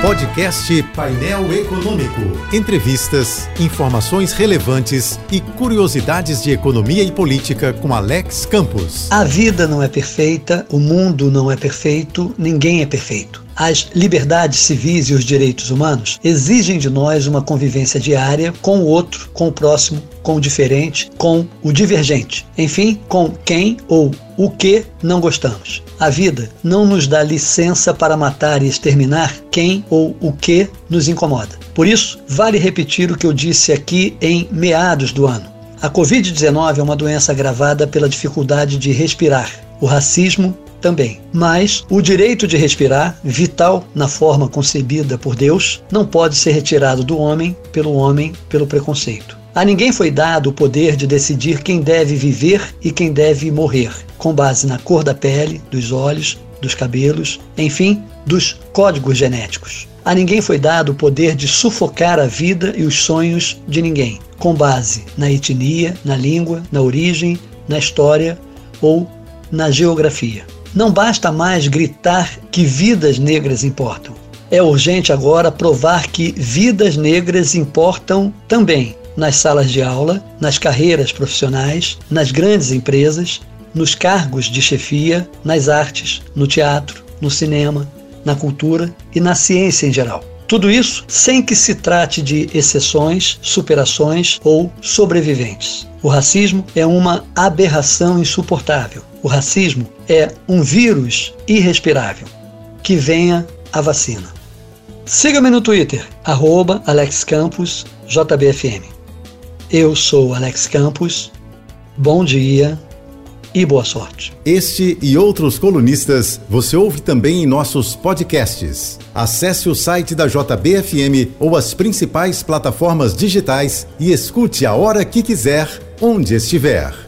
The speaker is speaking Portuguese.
Podcast Painel Econômico. Entrevistas, informações relevantes e curiosidades de economia e política com Alex Campos. A vida não é perfeita, o mundo não é perfeito, ninguém é perfeito. As liberdades civis e os direitos humanos exigem de nós uma convivência diária com o outro, com o próximo, com o diferente, com o divergente. Enfim, com quem ou o que não gostamos. A vida não nos dá licença para matar e exterminar quem ou o que nos incomoda. Por isso, vale repetir o que eu disse aqui em meados do ano. A Covid-19 é uma doença agravada pela dificuldade de respirar. O racismo também. Mas o direito de respirar, vital na forma concebida por Deus, não pode ser retirado do homem pelo homem pelo preconceito. A ninguém foi dado o poder de decidir quem deve viver e quem deve morrer, com base na cor da pele, dos olhos, dos cabelos, enfim, dos códigos genéticos. A ninguém foi dado o poder de sufocar a vida e os sonhos de ninguém, com base na etnia, na língua, na origem, na história ou na geografia. Não basta mais gritar que vidas negras importam. É urgente agora provar que vidas negras importam também nas salas de aula, nas carreiras profissionais, nas grandes empresas, nos cargos de chefia, nas artes, no teatro, no cinema, na cultura e na ciência em geral. Tudo isso sem que se trate de exceções, superações ou sobreviventes. O racismo é uma aberração insuportável. O racismo é um vírus irrespirável. Que venha a vacina. Siga-me no Twitter, arroba AlexCamposJBFM. Eu sou Alex Campos. Bom dia e boa sorte. Este e outros colunistas você ouve também em nossos podcasts. Acesse o site da JBFM ou as principais plataformas digitais e escute a hora que quiser, onde estiver.